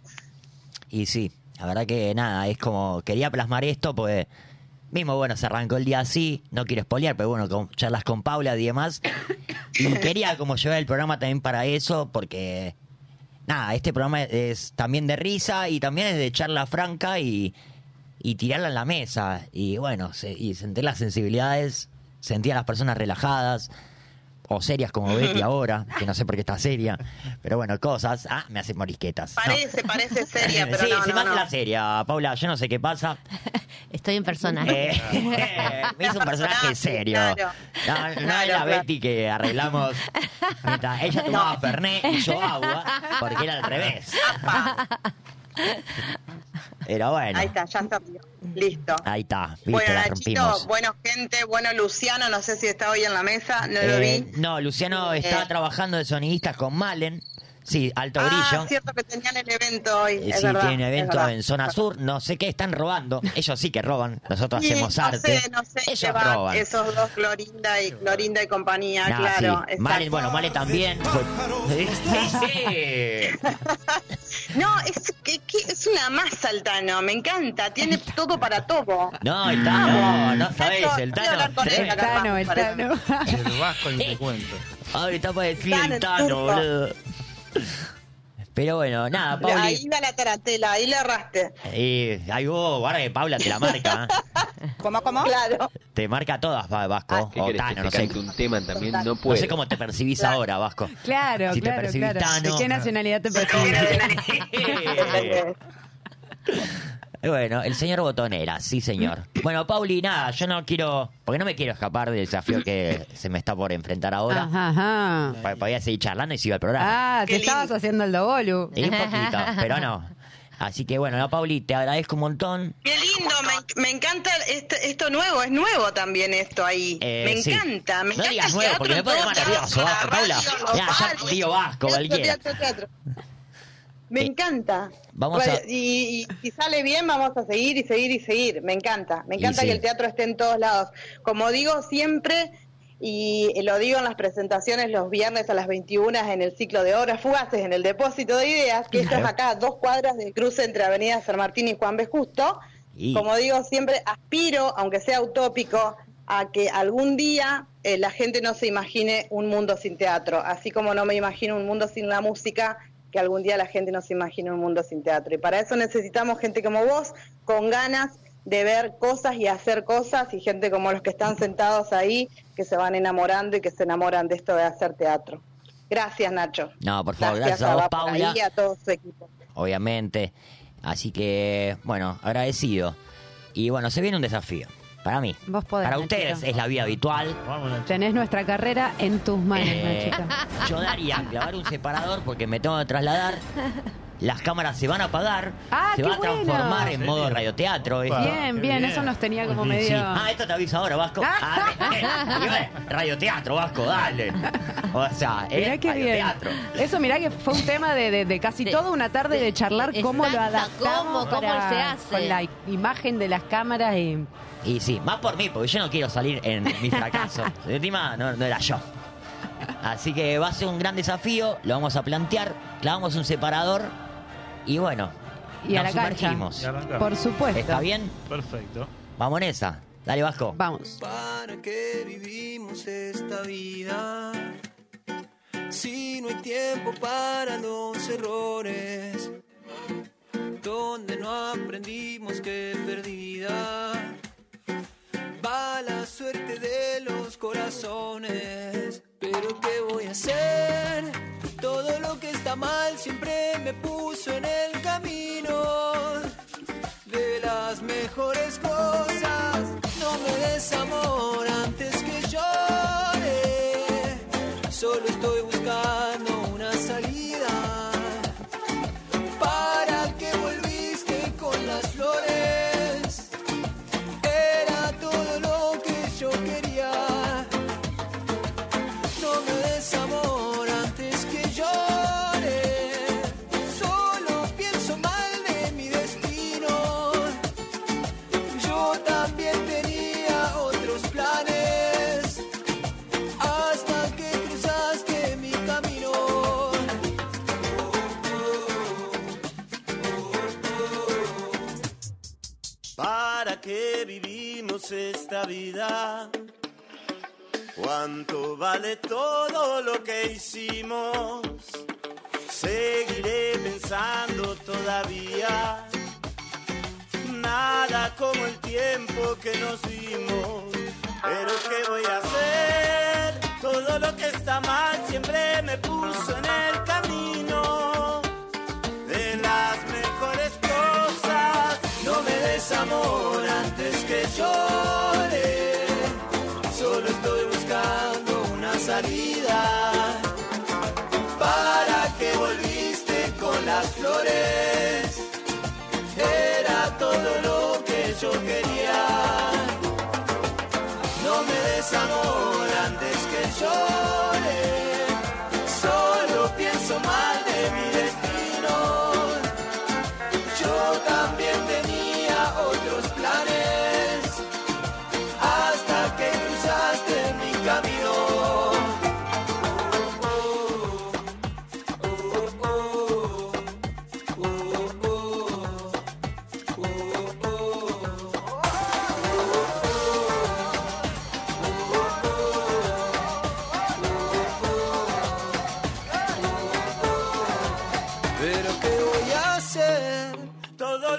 Y sí, la verdad que nada, es como quería plasmar esto, pues mismo, bueno, se arrancó el día así, no quiero spoilear, pero bueno, con charlas con Paula y demás. Y quería como llevar el programa también para eso, porque nada, este programa es también de risa y también es de charla franca y, y tirarla en la mesa. Y bueno, se- y sentir las sensibilidades, sentir a las personas relajadas. O serias como Betty ahora, que no sé por qué está seria. Pero bueno, cosas. Ah, me hace morisquetas. No. Parece, parece seria, pero sí, no, se no, me hace no. la seria, Paula. Yo no sé qué pasa. Estoy en personaje. Eh, me hizo un personaje serio. claro. No, no es Claro, la claro. Betty que arreglamos. mientras ella tomaba Fernet y yo agua, porque era al revés. Pero bueno, Ahí está, ya río. Listo. ahí está, viste, Bueno, la Nachito, bueno, gente, bueno, Luciano, no sé si está hoy en la mesa, no lo Eh, vi. no, Luciano está Eh. trabajando de sonidista con Malen. Sí, alto Ah, brillo. cierto que tenían el evento hoy. Eh, es sí, verdad, tiene un es evento en zona sur. No sé qué están robando. Ellos sí que roban. Nosotros Sí, hacemos no arte. sé, no sé Ellos roban. esos dos, Clorinda y, Clorinda y compañía, Nah, claro. sí. Malen, bueno, Malen también. Sí, sí. No, es, que, que es una masa el Tano, me encanta, tiene todo para todo. No, el Tano, no sabés, Esto, el Tano. El Tano, el Parece. Tano. El vasco ni te cuento. Para decir Tano, el Tano, boludo. Pero bueno, nada, Ahí Pauli. va la taratela, ahí le erraste. Eh, ahí vos, ahora que Paula te la marca. ¿eh? ¿Cómo, cómo? Claro. Te marca todas, Va- Vasco. ¿Qué O Tano, no te sé. un tema también? No No sé cómo te percibís ahora, Vasco. Claro, Si te claro, percibís claro. Tano. ¿De qué nacionalidad te percibís? Bueno, el señor Botonera, sí señor. Bueno, Pauli, nada, yo no quiero, porque no me quiero escapar del desafío que se me está por enfrentar ahora. Ajá, ajá. Pa- Podía seguir charlando y sigo el programa. Ah, te Qué lindo. estabas haciendo el dobolu. Y un poquito, pero no. Así que bueno, no, Pauli, te agradezco un montón. Qué lindo, me, me encanta esto, esto nuevo, es nuevo también esto ahí. Eh, me sí. encanta, me No encanta. digas el nuevo, teatro porque me en pone todos más nervioso, Vasco, Paula. radio, los Ya, ya bares. digo Vasco, Teatro, cualquiera. teatro, teatro. Me Eh, encanta. vamos a- y, y si sale bien, vamos a seguir y seguir y seguir. Me encanta. Me encanta sí. que el teatro esté en todos lados. Como digo siempre, y lo digo en las presentaciones los viernes a las 21 en el ciclo de obras fugaces, en el depósito de ideas, que esto es Claro. acá, dos cuadras del cruce entre Avenida San Martín y Juan B. Justo. Y- Como digo siempre, aspiro, aunque sea utópico, a que algún día eh, la gente no se imagine un mundo sin teatro, así como no me imagino un mundo sin la música, que algún día la gente no se imagine un mundo sin teatro. Y para eso necesitamos gente como vos, con ganas de ver cosas y hacer cosas, y gente como los que están sentados ahí, que se van enamorando y que se enamoran de esto de hacer teatro. Gracias, Nacho. No, por favor, gracias a vos, por Paula. y a todo su equipo. Obviamente. Así que, bueno, agradecido. Y bueno, se viene un desafío. Para mí. Vos podés, Para ustedes es la vida habitual. Tenés nuestra carrera en tus manos, Eh, Nachito. yo daría clavar un separador porque me tengo que trasladar. Las cámaras se van a apagar. Ah, se va a transformar en ¿En modo radioteatro. esto. Bien, bien, bien. eso nos tenía como Sí. medio... Ah, esto te avisa ahora, Vasco. Ah, eh, radioteatro, Vasco, dale. O sea, Mirá bien. radioteatro. Eso, mirá que fue un tema de, de- de casi De- toda una tarde de charlar cómo lo adaptamos cómo- cómo para- se hace. con la i- imagen de las cámaras y... Y sí, más por mí, porque yo no quiero salir en mi fracaso. Encima no, no era yo. Así que va a ser un gran desafío, lo vamos a plantear, clavamos un separador y bueno, Y a nos la cancha. sumergimos. Arrancamos. Por supuesto. ¿Está bien? Perfecto. Vamos en esa. Dale, Vasco. Vamos. ¿Para qué vivimos esta vida? Si no hay tiempo para los errores, donde no aprendimos que perdida va la suerte de los corazones. Pero ¿qué voy a hacer? Todo lo que está mal siempre me puso en el camino de las mejores cosas. No me des amor antes que llore. Solo ¿Para qué vivimos esta vida? ¿Cuánto vale todo lo que hicimos? Seguiré pensando todavía. Nada como el tiempo que nos dimos. Pero ¿qué voy a hacer? Todo lo que está mal siempre me puso en el quieras amor antes que llore. Solo estoy buscando una salida. ¿Para que volviste con las flores? Era todo lo que yo quería. No me des amor antes que llore. Solo pienso mal de mí.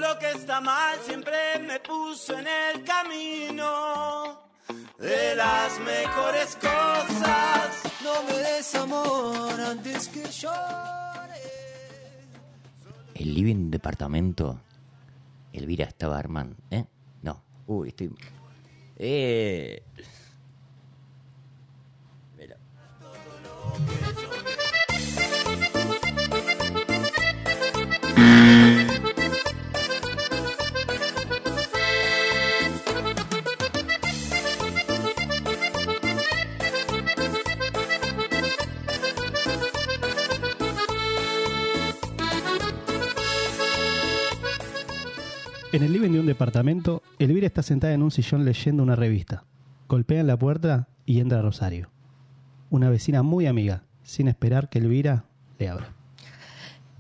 Lo que está mal siempre me puso en el camino de las mejores cosas. No me des amor antes que llore. El living departamento. Elvira estaba armando. ¿Eh? No. Uy, estoy. ¡Eh! Mira. En el living de un departamento, Elvira está sentada en un sillón leyendo una revista. Golpea en la puerta y entra Rosario. Una vecina muy amiga, sin esperar que Elvira le abra.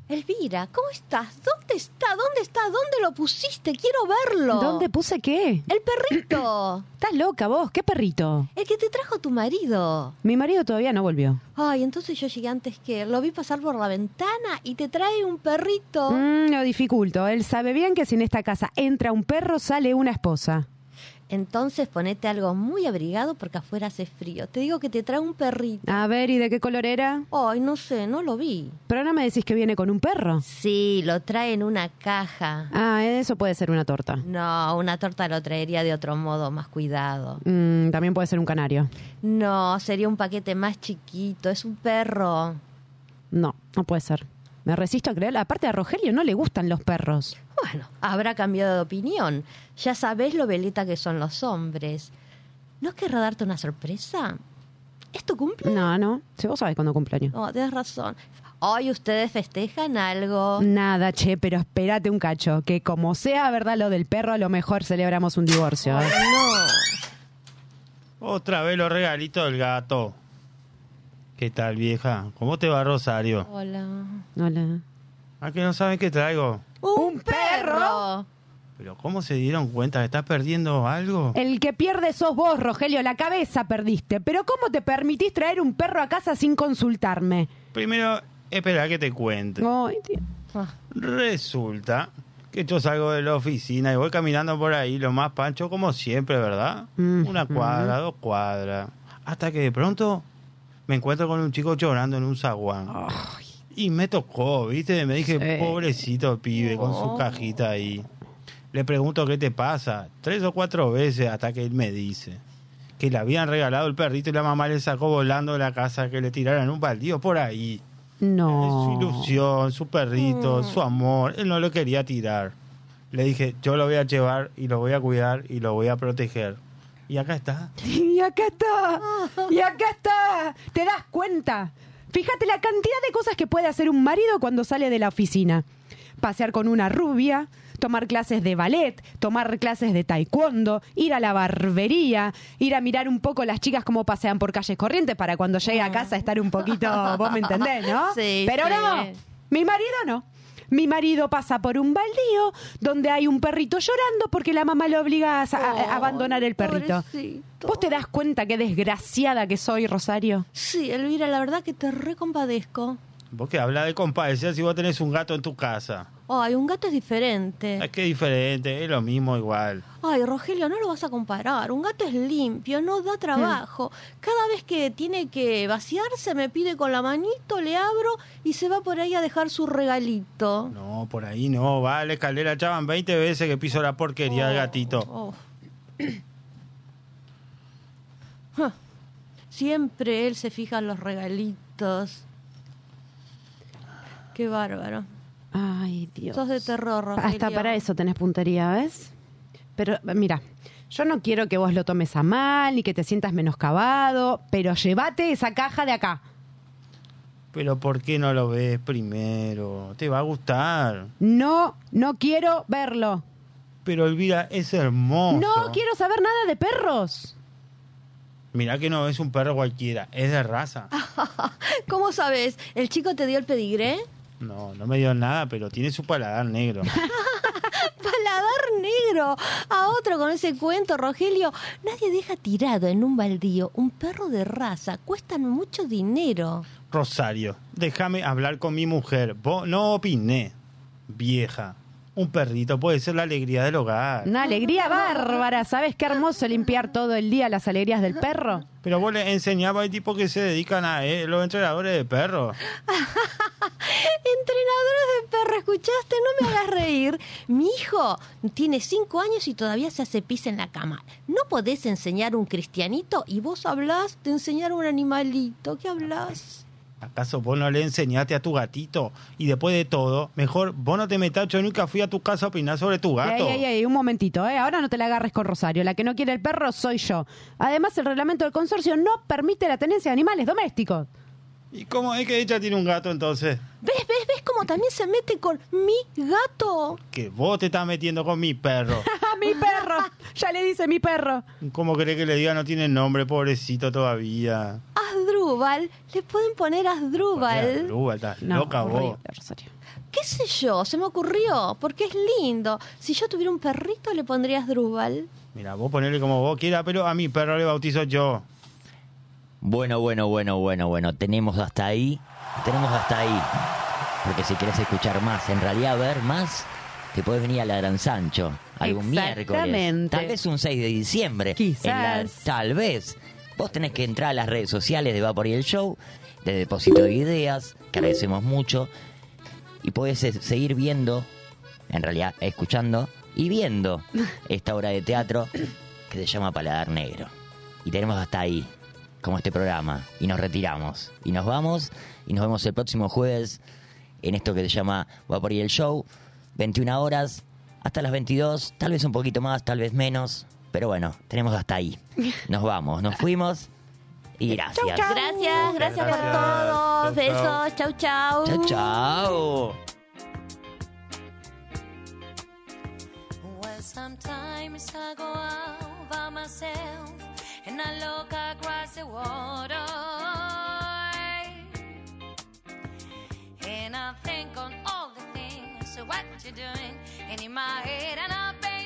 Elvira, ¿cómo estás? ¿Dónde está? ¿Dónde está? ¿Dónde lo pusiste? Quiero verlo. ¿Dónde puse qué? El perrito. Estás loca vos, ¿qué perrito? El que te trajo tu marido. Mi marido todavía no volvió. Ay, entonces yo llegué antes que él. Lo vi pasar por la ventana y te trae un perrito. Mm, lo dificulto. Él sabe bien que si en esta casa entra un perro, sale una esposa. Entonces ponete algo muy abrigado porque afuera hace frío. Te digo que te trae un perrito. A ver, ¿y de qué color era? Ay, no sé, no lo vi. Pero no me decís que viene con un perro. Sí, lo trae en una caja. Ah, eso puede ser una torta. No, una torta lo traería de otro modo, más cuidado. Mm, también puede ser un canario. No, sería un paquete más chiquito. Es un perro. No, no puede ser. Me resisto a creer. Aparte a Rogelio no le gustan los perros. Bueno, habrá cambiado de opinión. Ya sabes lo veleta que son los hombres. ¿No querrá darte una sorpresa? ¿Es tu cumple? No, no. Si vos sabés cuándo cumpleaños. No, tienes razón. Hoy ustedes festejan algo. Nada, che, pero espérate un cacho. Que como sea verdad lo del perro, a lo mejor celebramos un divorcio. ¿eh? No. Otra vez los regalitos del gato. ¿Qué tal, vieja? ¿Cómo te va, Rosario? Hola. Hola. ¿A que no saben qué traigo? ¡Un perro! ¿Pero cómo se dieron cuenta estás perdiendo algo? El que pierde sos vos, Rogelio. La cabeza perdiste. Pero ¿cómo te permitís traer un perro a casa sin consultarme? Primero, espera que te cuente. Ay. Ah, Resulta que yo salgo de la oficina y voy caminando por ahí, lo más pancho como siempre, ¿verdad? Mm, Una cuadra, dos cuadras. Hasta que de pronto me encuentro con un chico llorando en un zaguán. Y me tocó, ¿viste? Me dije, Sí. pobrecito pibe, con su cajita ahí. Le pregunto qué te pasa. Tres o cuatro veces hasta que él me dice que le habían regalado el perrito y la mamá le sacó volando de la casa que le tiraran un baldío por ahí. No. Su ilusión, su perrito, su amor. Él no lo quería tirar. Le dije, yo lo voy a llevar y lo voy a cuidar y lo voy a proteger. Y acá está. Y acá está. Y acá está. ¿Te das cuenta? Fíjate la cantidad de cosas que puede hacer un marido cuando sale de la oficina. Pasear con una rubia, tomar clases de ballet, tomar clases de taekwondo, ir a la barbería, ir a mirar un poco las chicas cómo pasean por calles corrientes para cuando llegue a casa estar un poquito, vos me entendés, ¿no? Sí, Pero sí. no, mi marido no. Mi marido pasa por un baldío donde hay un perrito llorando porque la mamá lo obliga a, a- a abandonar el perrito. pobrecito. ¿Vos te das cuenta qué desgraciada que soy, Rosario? Sí, Elvira, la verdad que te recompadezco. Vos que habla de compadecer si vos tenés un gato en tu casa. Ay, un gato es diferente. Es que es diferente, es lo mismo igual. Ay, Rogelio, no lo vas a comparar. Un gato es limpio, no da trabajo. Cada vez que tiene que vaciarse, me pide con la manito, le abro y se va por ahí a dejar su regalito. No, por ahí no, vale, escalera, chavan 20 veces que piso la porquería del gatito. Oh. Siempre él se fija en los regalitos. Qué bárbaro. Ay, Dios. Sos de terror, Rogelio. Hasta para eso tenés puntería, ¿ves? Pero mira, Yo no quiero que vos lo tomes a mal ni que te sientas menoscabado, pero llévate esa caja de acá. Pero ¿por qué no lo ves primero? Te va a gustar. No, no quiero verlo. Pero Elvira es hermoso. No quiero saber nada de perros. Mirá que no es un perro cualquiera, es de raza. ¿Cómo sabes? ¿El chico te dio el pedigré? No, no me dio nada, pero tiene su paladar negro. Paladar negro. A otro con ese cuento, Rogelio. Nadie deja tirado en un baldío un perro de raza. Cuestan mucho dinero. Rosario, déjame hablar con mi mujer. Vos no opiné, vieja. Un perrito puede ser la alegría del hogar. Una alegría bárbara. ¿Sabes qué hermoso limpiar todo el día las alegrías del perro? Pero vos le enseñabas a tipos que se dedican a eh, los entrenadores de perros. Entrenadores de perro, ¿escuchaste? No me hagas reír. Mi hijo tiene cinco años y todavía se hace pis en la cama. ¿No podés enseñar un cristianito y vos hablás de enseñar un animalito? ¿Qué hablas? ¿Acaso vos no le enseñaste a tu gatito? Y después de todo, mejor vos no te metas, yo nunca fui a tu casa a opinar sobre tu gato. Ey, ey, ey, un momentito, ¿eh? Ahora no te la agarres con Rosario. La que no quiere el perro soy yo. Además, el reglamento del consorcio no permite la tenencia de animales domésticos. ¿Y cómo es que ella tiene un gato entonces? ¿Ves, ves, ves cómo también se mete con mi gato? Que vos te estás metiendo con mi perro. mi perro. Ya le dice mi perro. ¿Cómo cree que le diga no tiene nombre, pobrecito todavía? Asdrúbal. Le pueden poner Asdrúbal. Asdrúbal, estás No, loca vos. Rosario. ¿Qué sé yo? Se me ocurrió. Porque es lindo. Si yo tuviera un perrito, le pondría Asdrúbal. Mira, vos ponele como vos quieras, pero a mi perro le bautizo yo. Bueno, bueno, bueno, bueno, bueno. Tenemos hasta ahí. Tenemos hasta ahí. Porque si querés escuchar más, en realidad ver más, te puedes venir a la Gran Sancho. Algún miércoles. Exactamente. Tal vez un 6 de diciembre. Quizás. La- tal vez. Vos tenés que entrar a las redes sociales de Vapor y el Show, de Depósito de Ideas, que agradecemos mucho. Y podés seguir viendo, en realidad escuchando y viendo esta obra de teatro que se llama Paladar Negro. Y tenemos hasta ahí, como este programa. Y nos retiramos. Y nos vamos y nos vemos el próximo jueves en esto que se llama Vapor y el Show. 21 horas hasta las 22, tal vez un poquito más, tal vez menos. Pero bueno, tenemos hasta ahí. Nos vamos, nos fuimos. Y gracias. Gracias, gracias por Gracias. todo. Chau, chau. Besos. Chau, chau. Chao, chao. Well, sometimes I go out by myself and I look across the water. And I think on all the things, so what you're doing, and in my head, and I bet